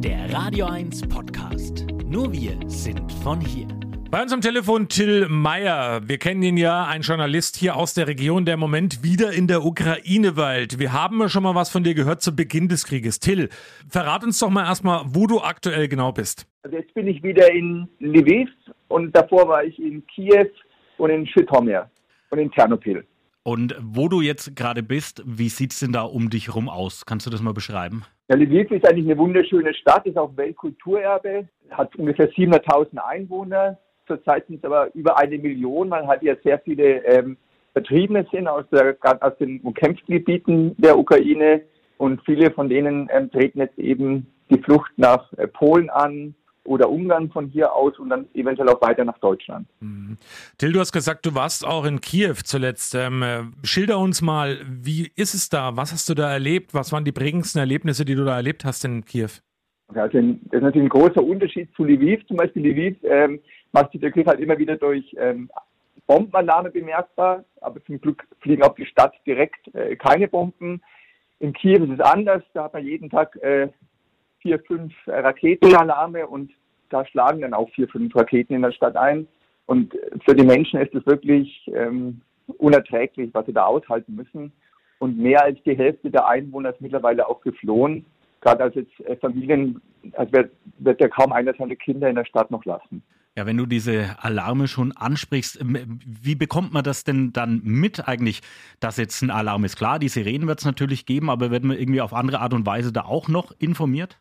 Der Radio 1 Podcast. Nur wir sind von hier. Bei uns am Telefon Till Meyer. Wir kennen ihn ja, ein Journalist hier aus der Region, der im Moment wieder in der Ukraine weilt. Wir haben schon mal was von dir gehört zu Beginn des Krieges. Till, verrat uns doch mal erstmal, wo du aktuell genau bist. Also jetzt bin ich wieder in Lviv und davor war ich in Kiew und in Schütomir und in Ternopil. Und wo du jetzt gerade bist, wie sieht es denn da um dich herum aus? Kannst du das mal beschreiben? Ja, Lviv ist eigentlich eine wunderschöne Stadt, ist auch Weltkulturerbe, hat ungefähr 700.000 Einwohner. Zurzeit sind es aber über eine Million, weil halt ja sehr viele ähm, Vertriebene sind aus, der, aus den umkämpften Gebieten der Ukraine. Und viele von denen ähm, treten jetzt eben die Flucht nach äh, Polen an, oder Ungarn von hier aus und dann eventuell auch weiter nach Deutschland. Mhm. Till, du hast gesagt, du warst auch in Kiew zuletzt. Ähm, äh, schilder uns mal, wie ist es da? Was hast du da erlebt? Was waren die prägendsten Erlebnisse, die du da erlebt hast in Kiew? Also das ist natürlich ein großer Unterschied zu Lviv. Zum Beispiel Lviv ähm, macht sich der Krieg halt immer wieder durch ähm, Bombenalarme bemerkbar, aber zum Glück fliegen auf die Stadt direkt äh, keine Bomben. In Kiew ist es anders, da hat man jeden Tag äh, vier, fünf Raketenalarme und da schlagen dann auch vier, fünf Raketen in der Stadt ein. Und für die Menschen ist es wirklich ähm, unerträglich, was sie da aushalten müssen. Und mehr als die Hälfte der Einwohner ist mittlerweile auch geflohen. Gerade als jetzt äh, Familien, als wird, wird ja kaum einer seine Kinder in der Stadt noch lassen. Ja, wenn du diese Alarme schon ansprichst, wie bekommt man das denn dann mit eigentlich, dass jetzt ein Alarm ist? Klar, die Sirenen wird es natürlich geben, aber wird man irgendwie auf andere Art und Weise da auch noch informiert?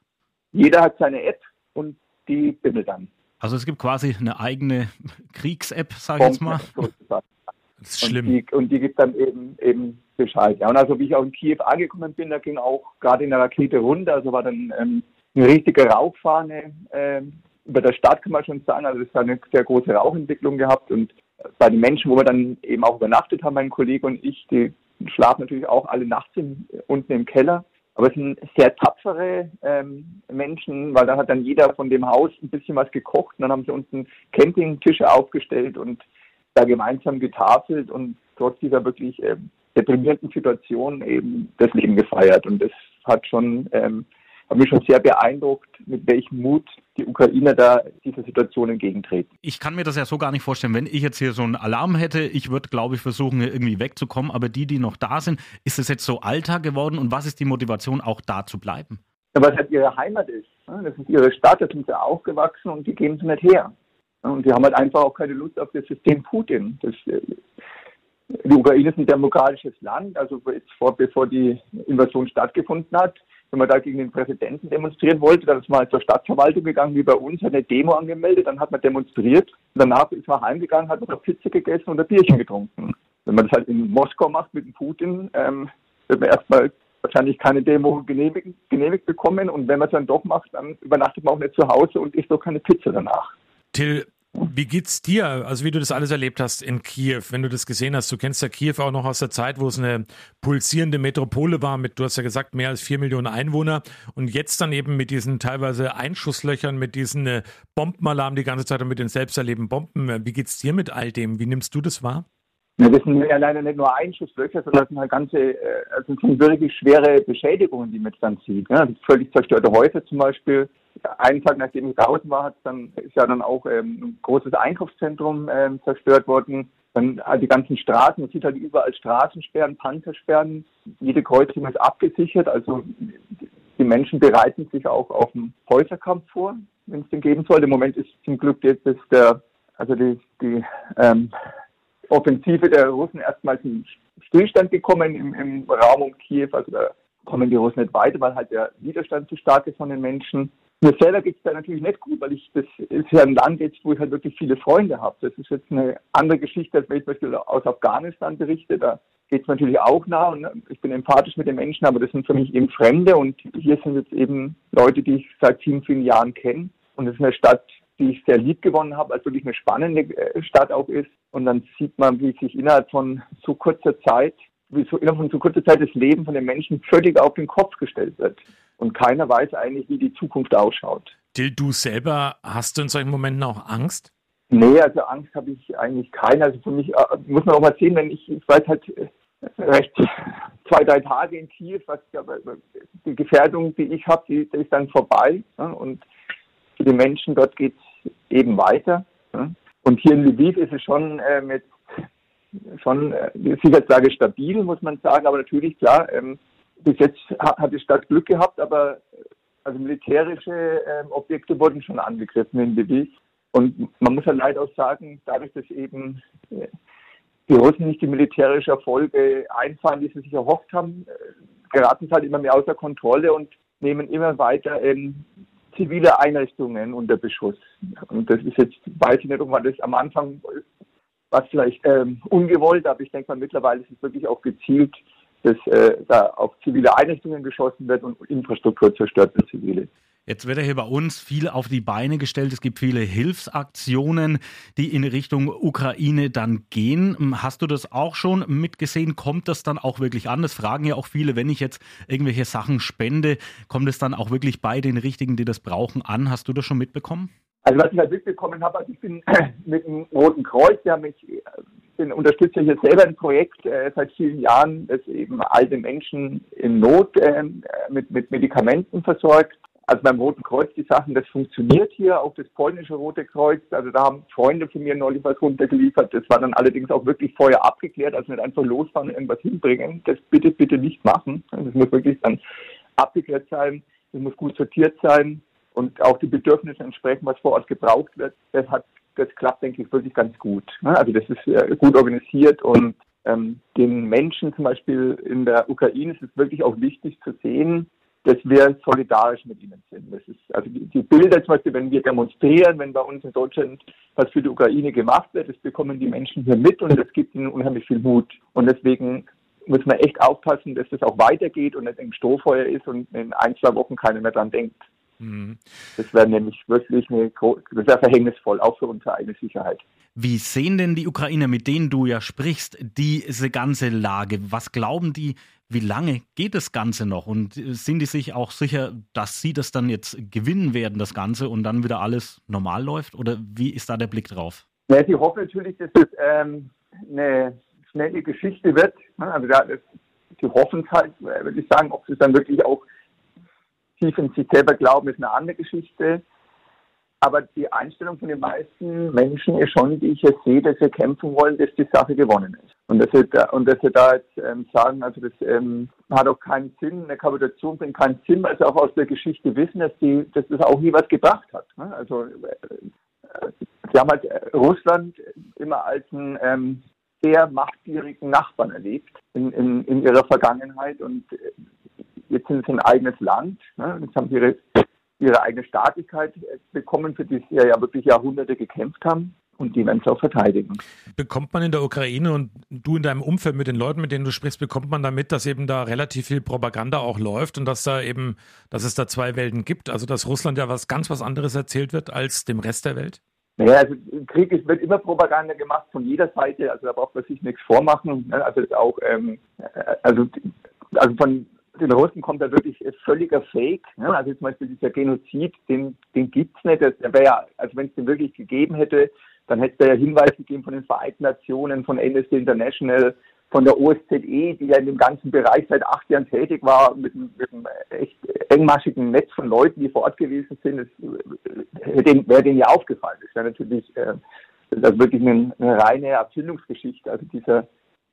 Jeder hat seine App und die bimmelt dann. Also es gibt quasi eine eigene Kriegs-App, sage ich jetzt mal. Das ist schlimm. Und die, und die gibt dann eben, eben Bescheid. Ja, und also wie ich auch in Kiew angekommen bin, da ging auch gerade in der Rakete runter, also war dann ähm, eine richtige Rauchfahne ähm, über der Stadt, kann man schon sagen. Also es hat eine sehr große Rauchentwicklung gehabt und bei den Menschen, wo wir dann eben auch übernachtet haben, mein Kollege und ich, die schlafen natürlich auch alle nachts in, unten im Keller. Aber es sind sehr tapfere ähm, Menschen, weil da hat dann jeder von dem Haus ein bisschen was gekocht und dann haben sie unten Campingtische aufgestellt und da gemeinsam getafelt und trotz dieser wirklich ähm, deprimierenden Situation eben das Leben gefeiert. Und das hat schon ähm, hat mich schon sehr beeindruckt, mit welchem Mut die Ukrainer da dieser Situation entgegentreten. Ich kann mir das ja so gar nicht vorstellen. Wenn ich jetzt hier so einen Alarm hätte, ich würde, glaube ich, versuchen, irgendwie wegzukommen. Aber die, die noch da sind, ist es jetzt so Alltag geworden? Und was ist die Motivation, auch da zu bleiben? Ja, weil es halt ihre Heimat ist. Das ist ihre Stadt, da sind sie aufgewachsen und die geben sie nicht her. Und sie haben halt einfach auch keine Lust auf das System Putin. Das, äh, die Ukraine ist ein demokratisches Land, also jetzt vor, bevor die Invasion stattgefunden hat, wenn man da gegen den Präsidenten demonstrieren wollte, dann ist man halt zur Stadtverwaltung gegangen, wie bei uns, hat eine Demo angemeldet, dann hat man demonstriert. Danach ist man heimgegangen, hat noch Pizza gegessen und ein Bierchen getrunken. Wenn man das halt in Moskau macht mit dem Putin, ähm, wird man erstmal wahrscheinlich keine Demo genehmigt, genehmigt bekommen und wenn man es dann doch macht, dann übernachtet man auch nicht zu Hause und isst doch keine Pizza danach. Till, wie geht's dir, also wie du das alles erlebt hast in Kiew, wenn du das gesehen hast? Du kennst ja Kiew auch noch aus der Zeit, wo es eine pulsierende Metropole war mit, du hast ja gesagt, mehr als vier Millionen Einwohner und jetzt dann eben mit diesen teilweise Einschusslöchern, mit diesen äh, Bombenalarm die ganze Zeit und mit den selbsterlebten Bomben. Wie geht's dir mit all dem? Wie nimmst du das wahr? Ja, das sind ja leider nicht nur Einschusslöcher, sondern das sind halt ganze, äh, also sind wirklich schwere Beschädigungen, die man dann sieht. Ja, völlig zerstörte Häuser zum Beispiel, einen Tag nachdem ich draußen war, dann ist ja dann auch ähm, ein großes Einkaufszentrum ähm, zerstört worden. Dann halt die ganzen Straßen, man sieht halt überall Straßensperren, Panzersperren. Jede Kreuzung ist abgesichert. Also die Menschen bereiten sich auch auf einen Häuserkampf vor, wenn es den geben soll. Im Moment ist zum Glück jetzt der, also die, die ähm, Offensive der Russen erstmals in Stillstand gekommen im, im Raum um Kiew. Also da kommen die Russen nicht weiter, weil halt der Widerstand zu stark ist von den Menschen. Mir selber geht es da natürlich nicht gut, weil ich, das ist ja ein Land jetzt, wo ich halt wirklich viele Freunde habe. Das ist jetzt eine andere Geschichte, als wenn ich zum Beispiel aus Afghanistan berichte. Da geht es natürlich auch nah und ich bin empathisch mit den Menschen, aber das sind für mich eben Fremde und hier sind jetzt eben Leute, die ich seit vielen, vielen Jahren kenne. Und es ist eine Stadt, die ich sehr lieb gewonnen habe, als wirklich eine spannende äh, Stadt auch ist. Und dann sieht man, wie sich innerhalb von so kurzer Zeit, wie so innerhalb von so kurzer Zeit das Leben von den Menschen völlig auf den Kopf gestellt wird und keiner weiß eigentlich, wie die Zukunft ausschaut. Dill, du selber, hast du in solchen Momenten auch Angst? Nee, also Angst habe ich eigentlich keine. Also für mich äh, muss man auch mal sehen, wenn ich, ich weiß halt, recht zwei, drei Tage in Kiew, was die Gefährdung, die ich habe, die, die, ist dann vorbei. Ja, und für die Menschen dort geht es eben weiter. Und hier in Lviv ist es schon äh, mit schon äh, Sicherheitslage stabil, muss man sagen, aber natürlich klar, ähm, bis jetzt hat die Stadt Glück gehabt, aber also militärische ähm, Objekte wurden schon angegriffen in Lviv. Und man muss ja leider auch sagen, dadurch, dass eben äh, die Russen nicht die militärische Erfolge einfahren, die sie sich erhofft haben, äh, geraten sie halt immer mehr außer Kontrolle und nehmen immer weiter ähm, zivile Einrichtungen unter Beschuss. Und das ist jetzt, weiß ich nicht, ob man das am Anfang was vielleicht ähm, ungewollt, aber ich denke mal mittlerweile ist es wirklich auch gezielt, dass äh, da auf zivile Einrichtungen geschossen wird und Infrastruktur zerstört wird, zivile. Jetzt wird ja hier bei uns viel auf die Beine gestellt. Es gibt viele Hilfsaktionen, die in Richtung Ukraine dann gehen. Hast du das auch schon mitgesehen? Kommt das dann auch wirklich an? Das fragen ja auch viele, wenn ich jetzt irgendwelche Sachen spende, kommt es dann auch wirklich bei den Richtigen, die das brauchen, an? Hast du das schon mitbekommen? Also was ich halt mitbekommen habe, also ich bin mit dem Roten Kreuz, der mich bin unterstütze hier selber ein Projekt äh, seit vielen Jahren, das eben alte Menschen in Not äh, mit, mit Medikamenten versorgt. Also beim Roten Kreuz die Sachen, das funktioniert hier, auch das polnische Rote Kreuz. Also da haben Freunde von mir neulich was runtergeliefert. Das war dann allerdings auch wirklich vorher abgeklärt, also nicht einfach losfahren und irgendwas hinbringen. Das bitte, bitte nicht machen. Das muss wirklich dann abgeklärt sein. Das muss gut sortiert sein und auch die Bedürfnisse entsprechen, was vor Ort gebraucht wird. Das hat, das klappt, denke ich, wirklich ganz gut. Also das ist äh, gut organisiert und ähm, den Menschen zum Beispiel in der Ukraine ist es wirklich auch wichtig zu sehen, dass wir solidarisch mit ihnen sind. Das ist, also die, die, Bilder zum Beispiel, wenn wir demonstrieren, wenn bei uns in Deutschland was für die Ukraine gemacht wird, das bekommen die Menschen hier mit und das gibt ihnen unheimlich viel Mut. Und deswegen muss man echt aufpassen, dass das auch weitergeht und nicht im Strohfeuer ist und in ein, zwei Wochen keiner mehr dran denkt. Mhm. Das wäre nämlich wirklich eine, das wäre verhängnisvoll, auch für unsere eigene Sicherheit. Wie sehen denn die Ukrainer, mit denen du ja sprichst, diese ganze Lage? Was glauben die, wie lange geht das Ganze noch? Und sind die sich auch sicher, dass sie das dann jetzt gewinnen werden, das Ganze, und dann wieder alles normal läuft? Oder wie ist da der Blick drauf? Ja, sie hoffen natürlich, dass es ähm, eine schnelle Geschichte wird. Also da, sie hoffen es halt, würde ich sagen, ob sie es dann wirklich auch tief in sich selber glauben, ist eine andere Geschichte. Aber die Einstellung von den meisten Menschen ist schon, die ich jetzt sehe, dass sie kämpfen wollen, dass die Sache gewonnen ist. Und dass sie da, und dass sie da jetzt ähm, sagen, also das ähm, hat auch keinen Sinn, eine Kapitulation bringt keinen Sinn, weil sie auch aus der Geschichte wissen, dass, die, dass das auch nie was gebracht hat. Ne? Also äh, sie haben halt äh, Russland immer als einen ähm, sehr machtgierigen Nachbarn erlebt in, in, in ihrer Vergangenheit und äh, jetzt sind sie ein eigenes Land. Ne? Jetzt haben sie ihre, ihre eigene Staatlichkeit bekommen, für die sie ja wirklich Jahrhunderte gekämpft haben. Und die werden es auch verteidigen. Bekommt man in der Ukraine und du in deinem Umfeld mit den Leuten, mit denen du sprichst, bekommt man damit, dass eben da relativ viel Propaganda auch läuft und dass da eben, dass es da zwei Welten gibt? Also dass Russland ja was ganz was anderes erzählt wird als dem Rest der Welt? Naja, also im Krieg ist, wird immer Propaganda gemacht von jeder Seite, also da braucht man sich nichts vormachen. Ne? Also auch, ähm, äh, also, also von den Russen kommt da wirklich völliger Fake. Ne? Also zum Beispiel dieser Genozid, den, den gibt's nicht. Das wäre ja, also wenn es den wirklich gegeben hätte, dann hätte es ja Hinweise gegeben von den Vereinten Nationen, von Amnesty International, von der OSZE, die ja in dem ganzen Bereich seit acht Jahren tätig war, mit, mit einem echt engmaschigen Netz von Leuten, die vor Ort gewesen sind. Das wäre denen ja aufgefallen. Das wäre natürlich äh, das ist wirklich eine, eine reine Erfindungsgeschichte. Also dieser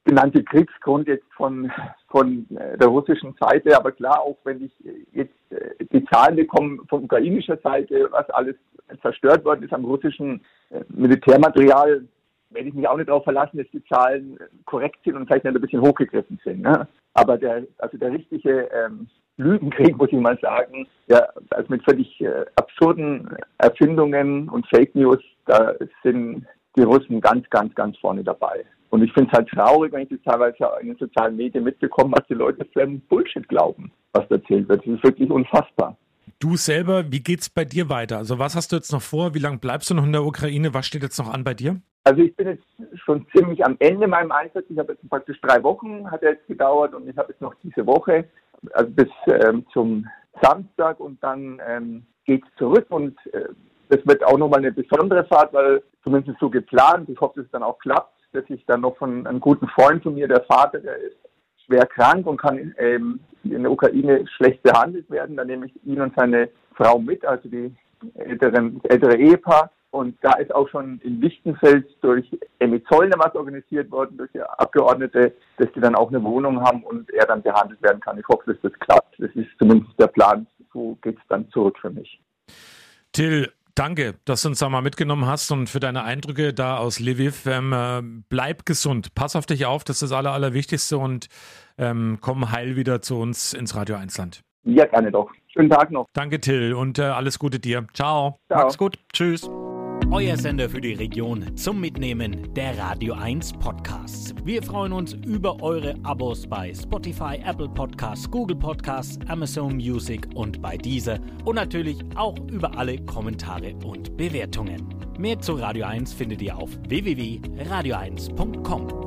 genannte Kriegsgrund jetzt von, von äh, der russischen Seite. Aber klar, auch wenn ich jetzt äh, die Zahlen bekomme von ukrainischer Seite, was alles zerstört worden ist am russischen äh, Militärmaterial, werde ich mich auch nicht darauf verlassen, dass die Zahlen korrekt sind und vielleicht ein bisschen hochgegriffen sind. Ne? Aber der, also der richtige ähm, Lügenkrieg, muss ich mal sagen, ja, also mit völlig äh, absurden Erfindungen und Fake News, da sind die Russen ganz, ganz, ganz vorne dabei. Und ich finde es halt traurig, wenn ich das teilweise in den sozialen Medien mitbekomme, was die Leute für einen Bullshit glauben, was erzählt wird. Das ist wirklich unfassbar. Du selber, wie geht's bei dir weiter? Also was hast du jetzt noch vor? Wie lange bleibst du noch in der Ukraine? Was steht jetzt noch an bei dir? Also ich bin jetzt schon ziemlich am Ende meinem Einsatz. Ich habe jetzt praktisch drei Wochen, hat er jetzt gedauert und ich habe jetzt noch diese Woche, also bis ähm, zum Samstag und dann ähm, geht es zurück und äh, das wird auch nochmal eine besondere Fahrt, weil zumindest so geplant, ich hoffe, dass es dann auch klappt, dass ich dann noch von einem guten Freund von mir, der Vater, der ist schwer krank und kann ähm, in der Ukraine schlecht behandelt werden. Dann nehme ich ihn und seine Frau mit, also die älteren, ältere Ehepaar. Und da ist auch schon in Lichtenfels durch Emmy Zollner was organisiert worden, durch die Abgeordnete, dass die dann auch eine Wohnung haben und er dann behandelt werden kann. Ich hoffe, dass das klappt. Das ist zumindest der Plan. So geht es dann zurück für mich. Till, Danke, dass du uns da mal mitgenommen hast und für deine Eindrücke da aus Lviv. Ähm, äh, bleib gesund, pass auf dich auf, das ist das Aller, Allerwichtigste und ähm, komm heil wieder zu uns ins Radio 1 Land. Ja, gerne doch. Schönen Tag noch. Danke, Till, und äh, alles Gute dir. Ciao. Ciao. Mach's gut. Tschüss. Euer Sender für die Region zum Mitnehmen der Radio 1 Podcasts. Wir freuen uns über eure Abos bei Spotify, Apple Podcasts, Google Podcasts, Amazon Music und bei dieser und natürlich auch über alle Kommentare und Bewertungen. Mehr zu Radio 1 findet ihr auf www.radio1.com.